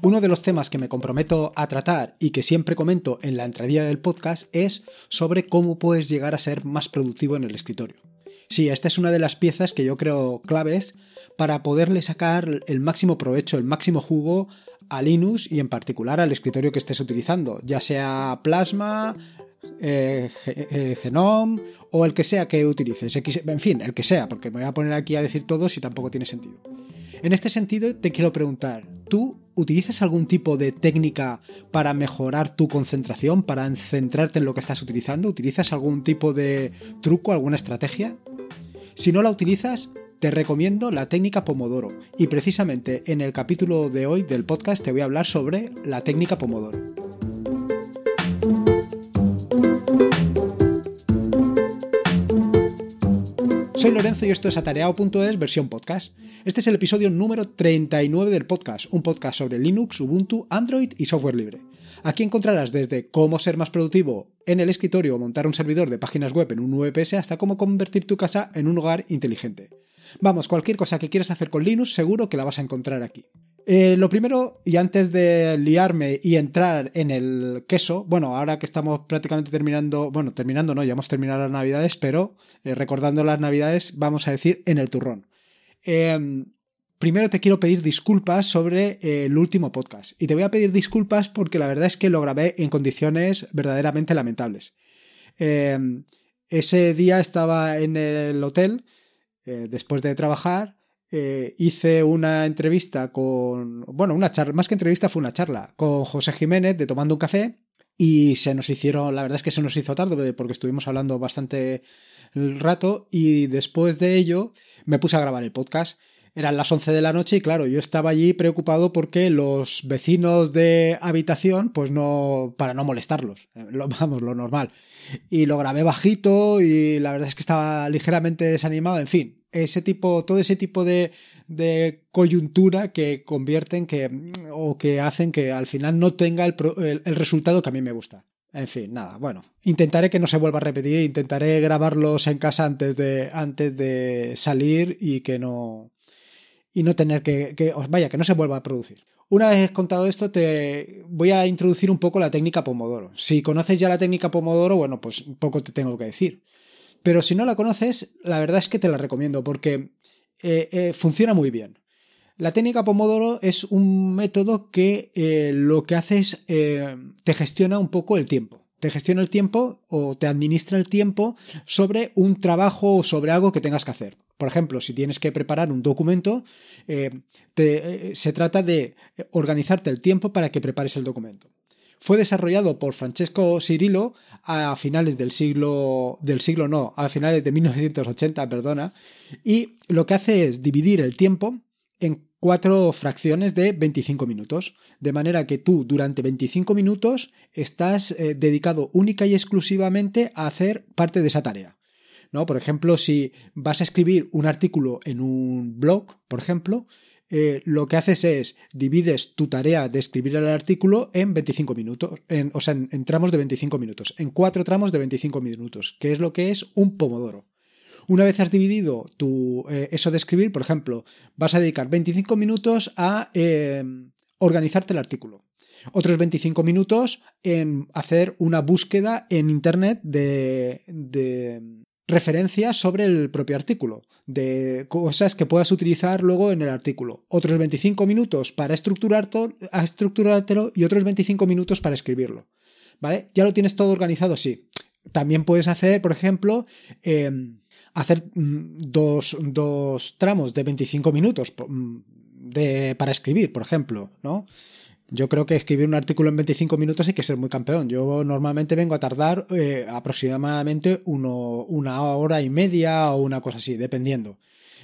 Uno de los temas que me comprometo a tratar y que siempre comento en la entradilla del podcast es sobre cómo puedes llegar a ser más productivo en el escritorio. Sí, esta es una de las piezas que yo creo claves para poderle sacar el máximo provecho, el máximo jugo a Linux y en particular al escritorio que estés utilizando, ya sea Plasma, eh, eh, Genome o el que sea que utilices, en fin, el que sea, porque me voy a poner aquí a decir todo si tampoco tiene sentido. En este sentido, te quiero preguntar, ¿tú utilizas algún tipo de técnica para mejorar tu concentración, para centrarte en lo que estás utilizando? ¿Utilizas algún tipo de truco, alguna estrategia? Si no la utilizas, te recomiendo la técnica Pomodoro. Y precisamente en el capítulo de hoy del podcast te voy a hablar sobre la técnica Pomodoro. Soy Lorenzo y esto es atareado.es versión podcast. Este es el episodio número 39 del podcast, un podcast sobre Linux, Ubuntu, Android y software libre. Aquí encontrarás desde cómo ser más productivo en el escritorio o montar un servidor de páginas web en un VPS hasta cómo convertir tu casa en un hogar inteligente. Vamos, cualquier cosa que quieras hacer con Linux seguro que la vas a encontrar aquí. Eh, lo primero, y antes de liarme y entrar en el queso, bueno, ahora que estamos prácticamente terminando, bueno, terminando no, ya hemos terminado las navidades, pero eh, recordando las navidades, vamos a decir en el turrón. Em, primero te quiero pedir disculpas sobre eh, el último podcast. Y te voy a pedir disculpas porque la verdad es que lo grabé en condiciones verdaderamente lamentables. Em, ese día estaba en el hotel después de trabajar, eh, hice una entrevista con, bueno, una charla, más que entrevista fue una charla con José Jiménez de Tomando un Café y se nos hicieron, la verdad es que se nos hizo tarde porque estuvimos hablando bastante rato y después de ello me puse a grabar el podcast. Eran las 11 de la noche y claro, yo estaba allí preocupado porque los vecinos de habitación, pues no, para no molestarlos, eh, vamos, lo normal. Y lo grabé bajito y la verdad es que estaba ligeramente desanimado, en fin, ese tipo, todo ese tipo de, coyuntura que convierten que, o que hacen que al final no tenga el, el, resultado que a mí me gusta. En fin, nada, bueno, intentaré que no se vuelva a repetir, intentaré grabarlos en casa antes de, antes de salir y que no, y no tener que, que, vaya, que no se vuelva a producir. Una vez contado esto, te voy a introducir un poco la técnica Pomodoro. Si conoces ya la técnica Pomodoro, bueno, pues poco te tengo que decir. Pero si no la conoces, la verdad es que te la recomiendo porque eh, eh, funciona muy bien. La técnica Pomodoro es un método que eh, lo que hace es te gestiona un poco el tiempo. Te gestiona el tiempo o te administra el tiempo sobre un trabajo o sobre algo que tengas que hacer. Por ejemplo, si tienes que preparar un documento, se trata de organizarte el tiempo para que prepares el documento. Fue desarrollado por Francesco Cirillo a finales del siglo del siglo no, a finales de 1980, perdona, y lo que hace es dividir el tiempo en cuatro fracciones de 25 minutos, de manera que tú durante 25 minutos estás eh, dedicado única y exclusivamente a hacer parte de esa tarea. ¿No? Por ejemplo, si vas a escribir un artículo en un blog, por ejemplo, eh, lo que haces es divides tu tarea de escribir el artículo en 25 minutos, en, o sea, en, tramos de 25 minutos, en cuatro tramos de 25 minutos, que es lo que es un pomodoro. Una vez has dividido tu, eh, eso de escribir, por ejemplo, vas a dedicar 25 minutos a eh, organizarte el artículo. Otros 25 minutos en hacer una búsqueda en Internet de, referencias sobre el propio artículo, de cosas que puedas utilizar luego en el artículo. Otros 25 minutos para estructurártelo y otros 25 minutos para escribirlo. ¿Vale? ¿Ya lo tienes todo organizado? Sí. También puedes hacer, por ejemplo, em, hacer mm, dos, dos, tramos de 25 minutos mm, de, para escribir, por ejemplo, ¿no? Yo creo que escribir un artículo en 25 minutos hay que ser muy campeón. Yo normalmente vengo a tardar eh, aproximadamente uno, una hora y media o una cosa así, dependiendo.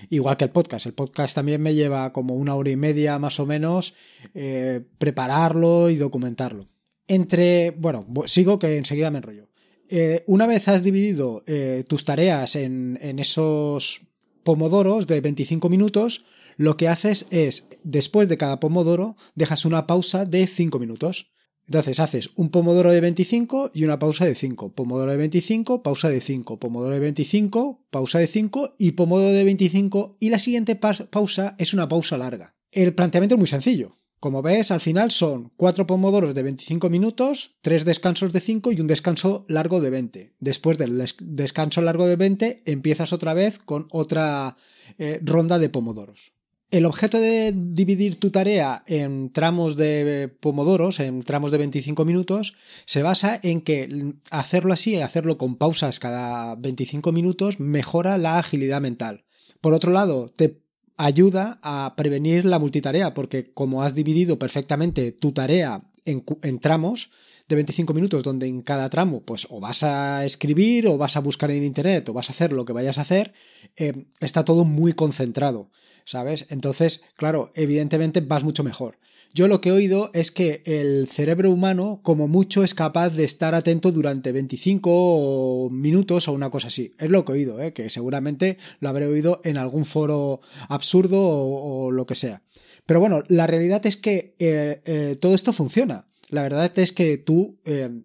Igual que el podcast. El podcast también me lleva como una hora y media más o menos eh, prepararlo y documentarlo. Entre, bueno, sigo que enseguida me enrollo. Eh, una vez has dividido tus tareas en, en esos pomodoros de 25 minutos, lo que haces es, después de cada pomodoro, dejas una pausa de 5 minutos. Entonces haces un pomodoro de 25 y una pausa de 5. Pomodoro de 25, pausa de 5. Pomodoro de 25, pausa de 5 y pomodoro de 25 y la siguiente pausa es una pausa larga. El planteamiento es muy sencillo. Como ves, al final son cuatro pomodoros de 25 minutos, tres descansos de 5 y un descanso largo de 20. Después del descanso largo de 20 empiezas otra vez con otra eh, ronda de pomodoros. El objeto de dividir tu tarea en tramos de pomodoros, en tramos de 25 minutos, se basa en que hacerlo así, hacerlo con pausas cada 25 minutos, mejora la agilidad mental. Por otro lado, te ayuda a prevenir la multitarea, porque como has dividido perfectamente tu tarea en, tramos de 25 minutos, donde en cada tramo, pues o vas a escribir, o vas a buscar en internet, o vas a hacer lo que vayas a hacer, eh, está todo muy concentrado. ¿sabes? Entonces, claro, evidentemente vas mucho mejor. Yo lo que he oído es que el cerebro humano, como mucho, es capaz de estar atento durante 25 minutos o una cosa así. Es lo que he oído, ¿eh? que seguramente lo habré oído en algún foro absurdo o, lo que sea. Pero bueno, la realidad es que eh, eh, todo esto funciona. La verdad es que tú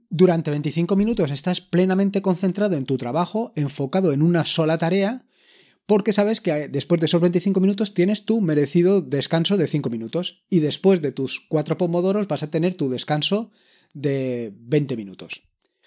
durante 25 minutos estás plenamente concentrado en tu trabajo, enfocado en una sola tarea porque sabes que después de esos 25 minutos tienes tu merecido descanso de 5 minutos y después de tus 4 pomodoros vas a tener tu descanso de 20 minutos.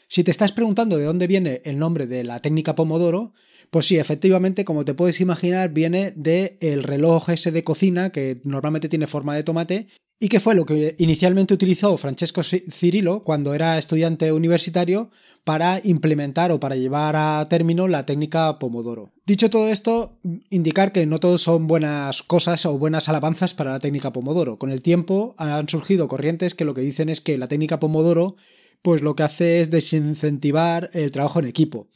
Si te estás preguntando de dónde viene el nombre de la técnica pomodoro, pues sí, efectivamente, como te puedes imaginar, viene del el reloj ese de cocina que normalmente tiene forma de tomate y que fue lo que inicialmente utilizó Francesco Cirilo cuando era estudiante universitario para implementar o para llevar a término la técnica Pomodoro. Dicho todo esto, indicar que no todos son buenas cosas o buenas alabanzas para la técnica Pomodoro. Con el tiempo han surgido corrientes que lo que dicen es que la técnica Pomodoro pues lo que hace es desincentivar el trabajo en equipo.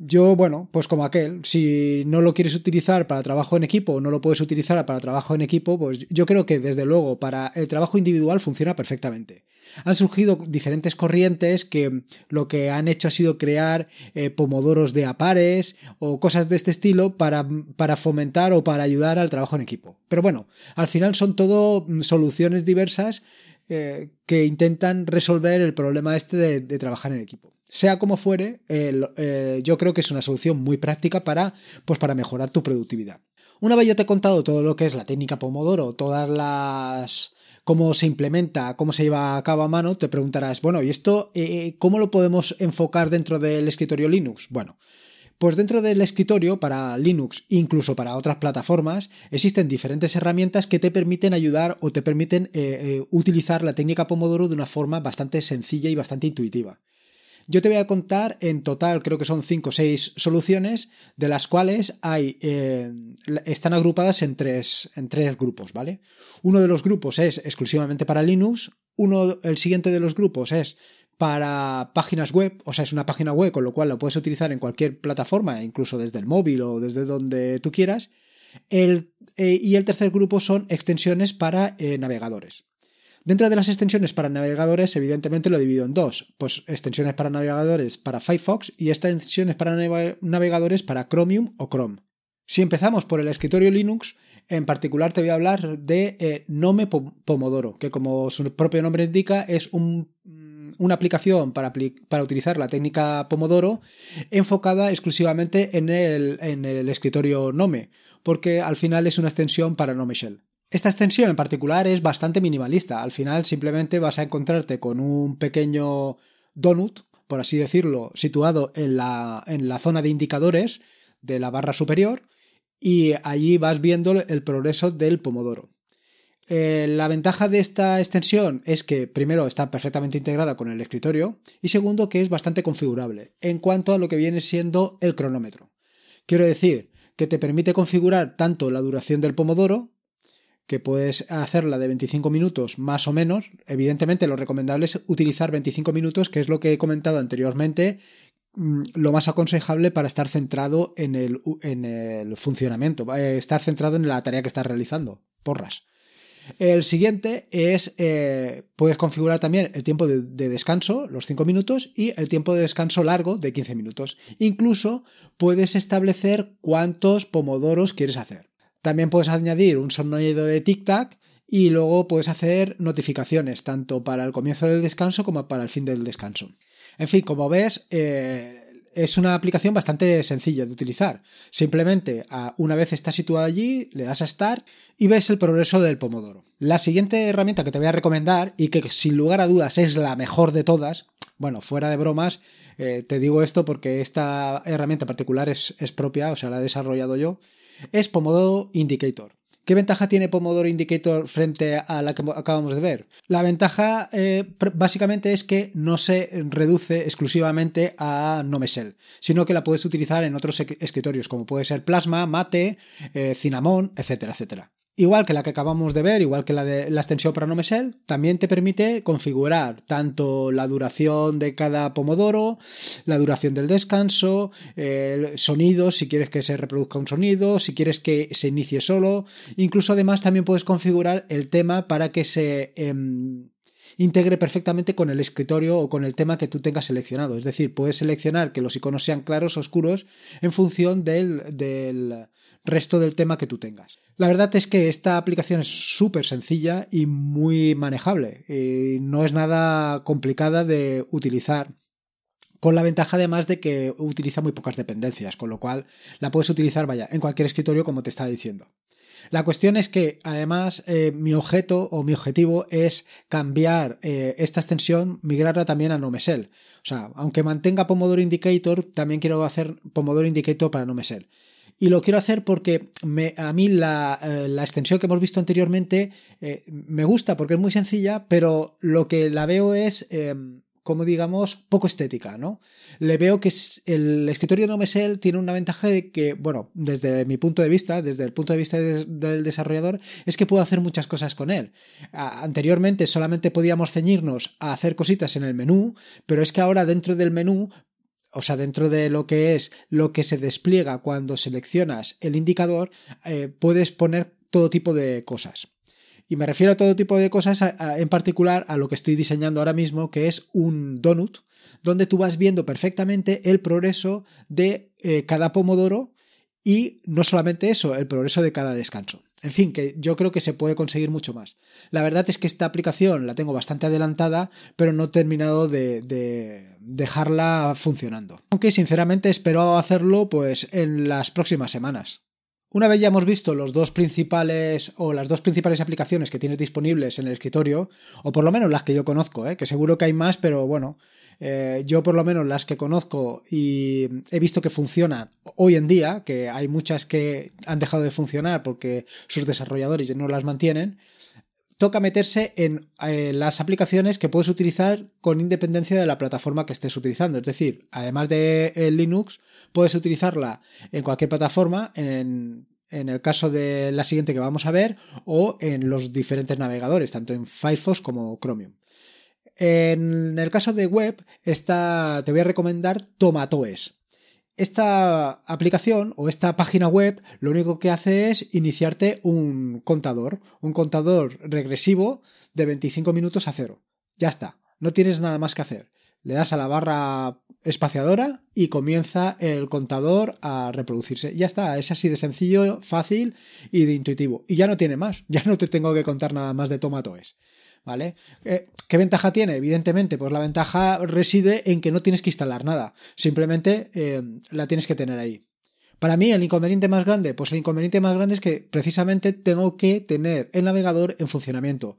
Yo, bueno, pues como aquel, si no lo quieres utilizar para trabajo en equipo o no lo puedes utilizar para trabajo en equipo, pues yo creo que desde luego para el trabajo individual funciona perfectamente. Han surgido diferentes corrientes que lo que han hecho ha sido crear eh, pomodoros de apares o cosas de este estilo para, para fomentar o para ayudar al trabajo en equipo. Pero bueno, al final son todo soluciones diversas eh, que intentan resolver el problema este de, trabajar en equipo. Sea como fuere, eh, yo creo que es una solución muy práctica para, pues para mejorar tu productividad. Una vez ya te he contado todo lo que es la técnica Pomodoro, todas las cómo se implementa, cómo se lleva a cabo a mano, te preguntarás, bueno, ¿y esto eh, cómo lo podemos enfocar dentro del escritorio Linux? Bueno, pues dentro del escritorio, para Linux, incluso para otras plataformas, existen diferentes herramientas que te permiten ayudar o te permiten eh, utilizar la técnica Pomodoro de una forma bastante sencilla y bastante intuitiva. Yo te voy a contar en total, creo que son 5 o 6 soluciones, de las cuales hay, eh, están agrupadas en tres, en tres grupos, ¿vale? Uno de los grupos es exclusivamente para Linux, uno, el siguiente de los grupos es para páginas web, o sea, es una página web con lo cual lo puedes utilizar en cualquier plataforma, incluso desde el móvil o desde donde tú quieras. El, eh, y el tercer grupo son extensiones para eh, navegadores. Dentro de las extensiones para navegadores, evidentemente lo divido en dos, pues extensiones para navegadores para Firefox y extensiones para navegadores para Chromium o Chrome. Si empezamos por el escritorio Linux, en particular te voy a hablar de eh, Nome Pomodoro, que como su propio nombre indica es un una aplicación para, para, utilizar la técnica Pomodoro enfocada exclusivamente en el, en el escritorio Nome, porque al final es una extensión para Nome Shell. Esta extensión en particular es bastante minimalista. Al final simplemente vas a encontrarte con un pequeño donut, por así decirlo, situado en la, en la zona de indicadores de la barra superior y allí vas viendo el progreso del pomodoro. Eh, la ventaja de esta extensión es que primero está perfectamente integrada con el escritorio y segundo que es bastante configurable en cuanto a lo que viene siendo el cronómetro. Quiero decir que te permite configurar tanto la duración del pomodoro, que puedes hacerla de 25 minutos más o menos. Evidentemente lo recomendable es utilizar 25 minutos, que es lo que he comentado anteriormente, mm, lo más aconsejable para estar centrado en el, en el funcionamiento, eh, estar centrado en la tarea que estás realizando. Porras. El siguiente es, eh, puedes configurar también el tiempo de, descanso, los 5 minutos, y el tiempo de descanso largo de 15 minutos. Incluso puedes establecer cuántos pomodoros quieres hacer. También puedes añadir un sonido de tic-tac y luego puedes hacer notificaciones, tanto para el comienzo del descanso como para el fin del descanso. En fin, como ves, eh, es una aplicación bastante sencilla de utilizar. Simplemente una vez está situada allí, le das a Start y ves el progreso del Pomodoro. La siguiente herramienta que te voy a recomendar y que sin lugar a dudas es la mejor de todas, bueno, fuera de bromas, eh, te digo esto porque esta herramienta particular es, es propia, o sea, la he desarrollado yo, es Pomodoro Indicator. ¿Qué ventaja tiene Pomodoro Indicator frente a la que acabamos de ver? La ventaja eh, básicamente es que no se reduce exclusivamente a Nomesel, sino que la puedes utilizar en otros escritorios como puede ser Plasma, Mate, eh, Cinnamon, etcétera, etcétera. Igual que la que acabamos de ver, igual que la de la extensión para NoMesel, también te permite configurar tanto la duración de cada pomodoro, la duración del descanso, el sonido, si quieres que se reproduzca un sonido, si quieres que se inicie solo. Incluso además también puedes configurar el tema para que se em, integre perfectamente con el escritorio o con el tema que tú tengas seleccionado. Es decir, puedes seleccionar que los iconos sean claros o oscuros en función del, del resto del tema que tú tengas. La verdad es que esta aplicación es súper sencilla y muy manejable. Y no es nada complicada de utilizar. Con la ventaja además de que utiliza muy pocas dependencias, con lo cual la puedes utilizar, vaya, en cualquier escritorio como te estaba diciendo. La cuestión es que además eh, mi objeto o mi objetivo es cambiar eh, esta extensión, migrarla también a Nomesel. O sea, aunque mantenga Pomodoro Indicator, también quiero hacer Pomodoro Indicator para Nomesel. Y lo quiero hacer porque a mí la, eh, la, extensión que hemos visto anteriormente me gusta porque es muy sencilla, pero lo que la veo es, como digamos, poco estética, ¿no? Le veo que el escritorio no Nomesel tiene una ventaja de que, bueno, desde mi punto de vista, desde el punto de vista del desarrollador, es que puedo hacer muchas cosas con él. anteriormente solamente podíamos ceñirnos a hacer cositas en el menú, pero es que ahora dentro del menú o sea, dentro de lo que es lo que se despliega cuando seleccionas el indicador, eh, puedes poner todo tipo de cosas. Y me refiero a todo tipo de cosas, en particular a lo que estoy diseñando ahora mismo, que es un donut, donde tú vas viendo perfectamente el progreso de eh, cada pomodoro y no solamente eso, el progreso de cada descanso. En fin, que yo creo que se puede conseguir mucho más. La verdad es que esta aplicación la tengo bastante adelantada, pero no he terminado de, dejarla funcionando. Aunque sinceramente espero hacerlo pues en las próximas semanas. Una vez ya hemos visto los dos principales o las dos principales aplicaciones que tienes disponibles en el escritorio, o por lo menos las que yo conozco, ¿eh? que seguro que hay más, pero bueno, eh, yo por lo menos las que conozco y he visto que funcionan hoy en día, que hay muchas que han dejado de funcionar porque sus desarrolladores ya no las mantienen, toca meterse en eh, las aplicaciones que puedes utilizar con independencia de la plataforma que estés utilizando. Es decir, además de Linux, puedes utilizarla en cualquier plataforma, en, en el caso de la siguiente que vamos a ver, o en los diferentes navegadores, tanto en Firefox como Chromium. En el caso de web, esta, te voy a recomendar Tomatoes. Esta aplicación o esta página web lo único que hace es iniciarte un contador, un contador regresivo de 25 minutos a cero. Ya está, no tienes nada más que hacer. Le das a la barra espaciadora y comienza el contador a reproducirse. Ya está, es así de sencillo, fácil y de intuitivo. Y ya no tiene más, ya no te tengo que contar nada más de Tomatoes. ¿Vale? Eh, ¿Qué ventaja tiene? Evidentemente, pues la ventaja reside en que no tienes que instalar nada, simplemente eh, la tienes que tener ahí. Para mí, el inconveniente más grande, pues el inconveniente más grande es que precisamente tengo que tener el navegador en funcionamiento.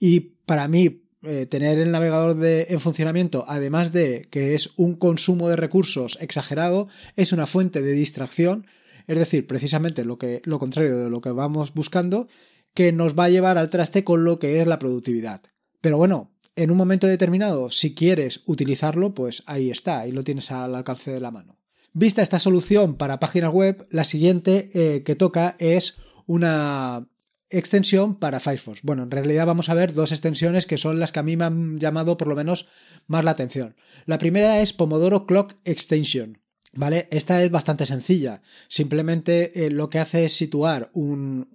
Y para mí, eh, tener el navegador en funcionamiento, además de que es un consumo de recursos exagerado, es una fuente de distracción. Es decir, precisamente lo, que, lo contrario de lo que vamos buscando que nos va a llevar al traste con lo que es la productividad. Pero bueno, en un momento determinado, si quieres utilizarlo, pues ahí está, ahí lo tienes al alcance de la mano. Vista esta solución para páginas web, la siguiente eh, que toca es una extensión para Firefox. Bueno, en realidad vamos a ver dos extensiones que son las que a mí me han llamado por lo menos más la atención. La primera es Pomodoro Clock Extension. ¿Vale? Esta es bastante sencilla. Simplemente eh, lo que hace es situar un,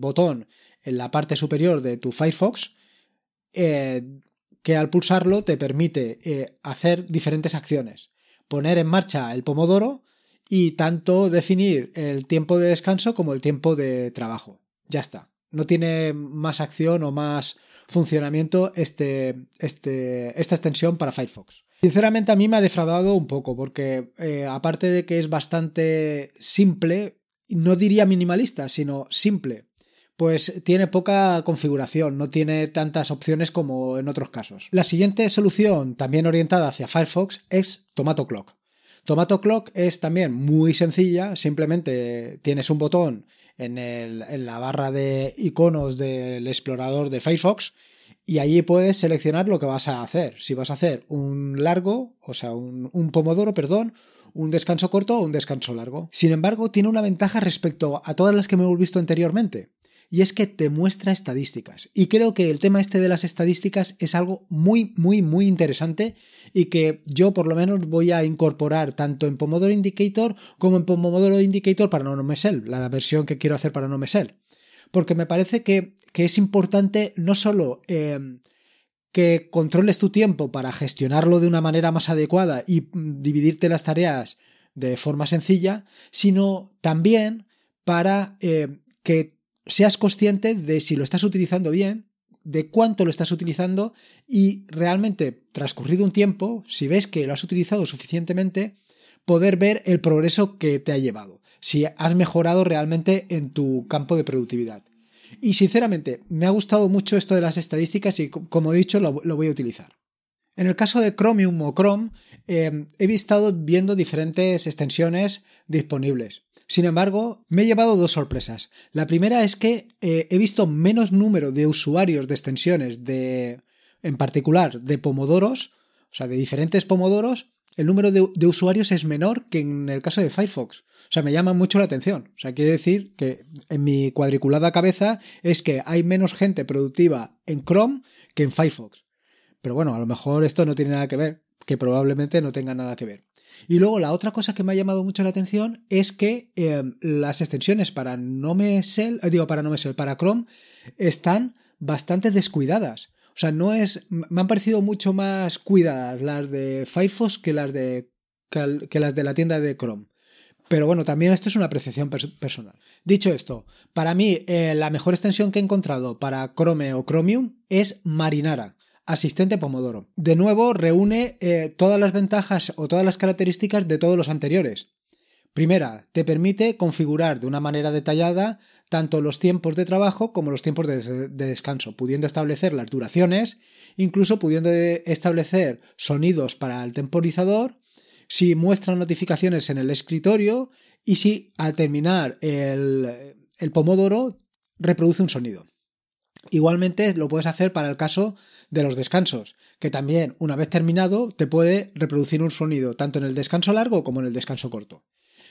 botón en la parte superior de tu Firefox eh, que al pulsarlo te permite eh, hacer diferentes acciones. Poner en marcha el pomodoro y tanto definir el tiempo de descanso como el tiempo de trabajo. Ya está. No tiene más acción o más funcionamiento este, este, esta extensión para Firefox. Sinceramente a mí me ha defraudado un poco porque eh, aparte de que es bastante simple, no diría minimalista, sino simple, pues tiene poca configuración, no tiene tantas opciones como en otros casos. La siguiente solución, también orientada hacia Firefox, es Tomato Clock. Tomato Clock es también muy sencilla, simplemente tienes un botón en, en la barra de iconos del explorador de Firefox y allí puedes seleccionar lo que vas a hacer. Si vas a hacer un largo, o sea, un, un, pomodoro, perdón, un descanso corto o un descanso largo. Sin embargo, tiene una ventaja respecto a todas las que me hemos visto anteriormente y es que te muestra estadísticas. Y creo que el tema este de las estadísticas es algo muy, muy, muy interesante y que yo por lo menos voy a incorporar tanto en Pomodoro Indicator como en Pomodoro Indicator para NoMesel, la versión que quiero hacer para NoMesel. Porque me parece que, es importante no solo em, que controles tu tiempo para gestionarlo de una manera más adecuada y mm, dividirte las tareas de forma sencilla, sino también para eh, que seas consciente de si lo estás utilizando bien, de cuánto lo estás utilizando y realmente transcurrido un tiempo, si ves que lo has utilizado suficientemente, poder ver el progreso que te ha llevado, si has mejorado realmente en tu campo de productividad. Y sinceramente, me ha gustado mucho esto de las estadísticas y como he dicho, lo, voy a utilizar. En el caso de Chromium o Chrome, eh, he estado viendo diferentes extensiones disponibles. Sin embargo, me he llevado dos sorpresas. La primera es que eh, he visto menos número de usuarios de extensiones de, en particular, de pomodoros, o sea, de diferentes pomodoros, el número de, de, usuarios es menor que en el caso de Firefox. O sea, me llama mucho la atención. O sea, quiere decir que en mi cuadriculada cabeza es que hay menos gente productiva en Chrome que en Firefox. Pero bueno, a lo mejor esto no tiene nada que ver, que probablemente no tenga nada que ver. Y luego la otra cosa que me ha llamado mucho la atención es que eh, las extensiones para NoMesel, eh, digo para para Chrome, están bastante descuidadas. O sea, no es. Me han parecido mucho más cuidadas las de Firefox que las de. que las de la tienda de Chrome. Pero bueno, también esto es una apreciación personal. Dicho esto, para mí eh, la mejor extensión que he encontrado para Chrome o Chromium es Marinara. Asistente Pomodoro. De nuevo, reúne eh, todas las ventajas o todas las características de todos los anteriores. Primera, te permite configurar de una manera detallada tanto los tiempos de trabajo como los tiempos de, descanso, pudiendo establecer las duraciones, incluso pudiendo establecer sonidos para el temporizador, si muestra notificaciones en el escritorio y si al terminar el pomodoro reproduce un sonido. Igualmente lo puedes hacer para el caso de los descansos, que también una vez terminado te puede reproducir un sonido tanto en el descanso largo como en el descanso corto.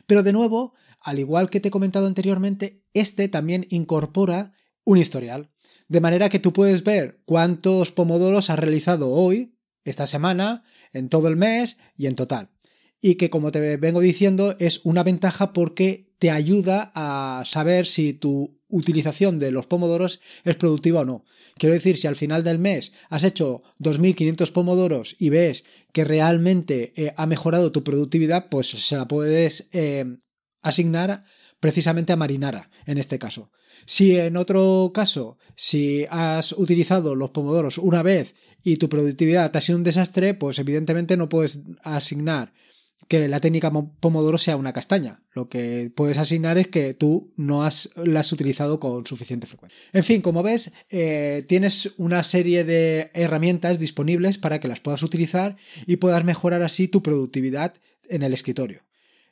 Pero de nuevo, al igual que te he comentado anteriormente, este también incorpora un historial, de manera que tú puedes ver cuántos pomodoros has realizado hoy, esta semana, en todo el mes y en total. Y que como te vengo diciendo es una ventaja porque te ayuda a saber si tu utilización de los pomodoros es productiva o no. Quiero decir, si al final del mes has hecho 2.500 pomodoros y ves que realmente eh, ha mejorado tu productividad, pues se la puedes eh, asignar precisamente a Marinara, en este caso. Si en otro caso, si has utilizado los pomodoros una vez y tu productividad ha sido un desastre, pues evidentemente no puedes asignar que la técnica Pomodoro sea una castaña. Lo que puedes asignar es que tú no has, la has utilizado con suficiente frecuencia. En fin, como ves, eh, tienes una serie de herramientas disponibles para que las puedas utilizar y puedas mejorar así tu productividad en el escritorio.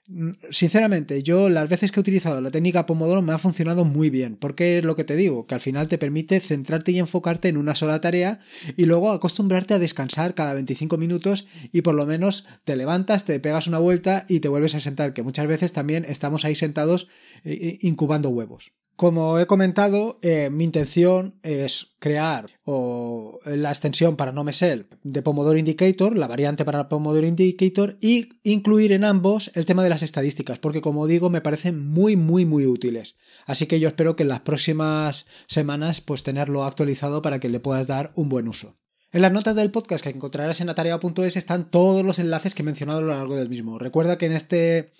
Mm, sinceramente, yo las veces que he utilizado la técnica Pomodoro me ha funcionado muy bien, porque es lo que te digo, que al final te permite centrarte y enfocarte en una sola tarea y luego acostumbrarte a descansar cada 25 minutos y por lo menos te levantas, te pegas una vuelta y te vuelves a sentar, que muchas veces también estamos ahí sentados eh, eh, incubando huevos. Como he comentado, eh, mi intención es crear o la extensión para NoMesel de Pomodoro Indicator, la variante para Pomodoro Indicator, y incluir en ambos el tema de las estadísticas, porque como digo, me parecen muy, muy, muy útiles. Así que yo espero que en las próximas semanas pues tenerlo actualizado para que le puedas dar un buen uso. En las notas del podcast que encontrarás en atareado.es están todos los enlaces que he mencionado a lo largo del mismo. Recuerda que en este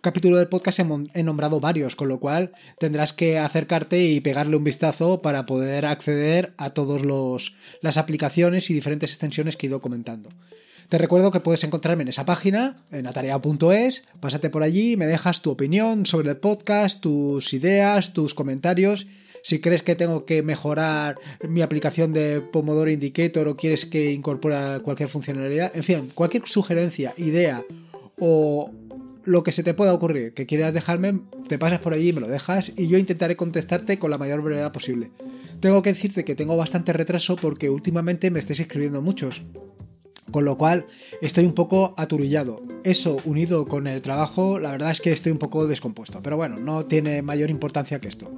capítulo del podcast he nombrado varios, con lo cual tendrás que acercarte y pegarle un vistazo para poder acceder a todas las aplicaciones y diferentes extensiones que he ido comentando. Te recuerdo que puedes encontrarme en esa página, en atareado.es, pásate por allí, me dejas tu opinión sobre el podcast, tus ideas, tus comentarios. Si crees que tengo que mejorar mi aplicación de Pomodoro Indicator o quieres que incorpore cualquier funcionalidad, en fin, cualquier sugerencia, idea o lo que se te pueda ocurrir que quieras dejarme, te pasas por allí y me lo dejas y yo intentaré contestarte con la mayor brevedad posible. Tengo que decirte que tengo bastante retraso porque últimamente me estáis escribiendo muchos. Con lo cual estoy un poco aturillado. Eso unido con el trabajo, la verdad es que estoy un poco descompuesto. Pero bueno, no tiene mayor importancia que esto.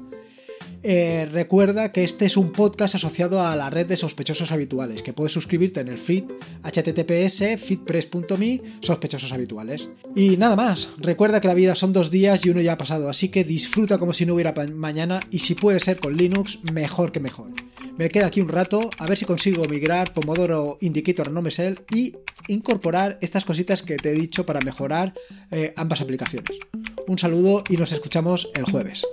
Eh, recuerda que este es un podcast asociado a la red de sospechosos habituales, que puedes suscribirte en el feed https feedpress.me sospechosos habituales. Y nada más, recuerda que la vida son dos días y uno ya ha pasado, así que disfruta como si no hubiera mañana y si puede ser con Linux, mejor que mejor. Me queda aquí un rato a ver si consigo migrar Pomodoro Indicator no Mesel y incorporar estas cositas que te he dicho para mejorar eh, ambas aplicaciones. Un saludo y nos escuchamos el jueves.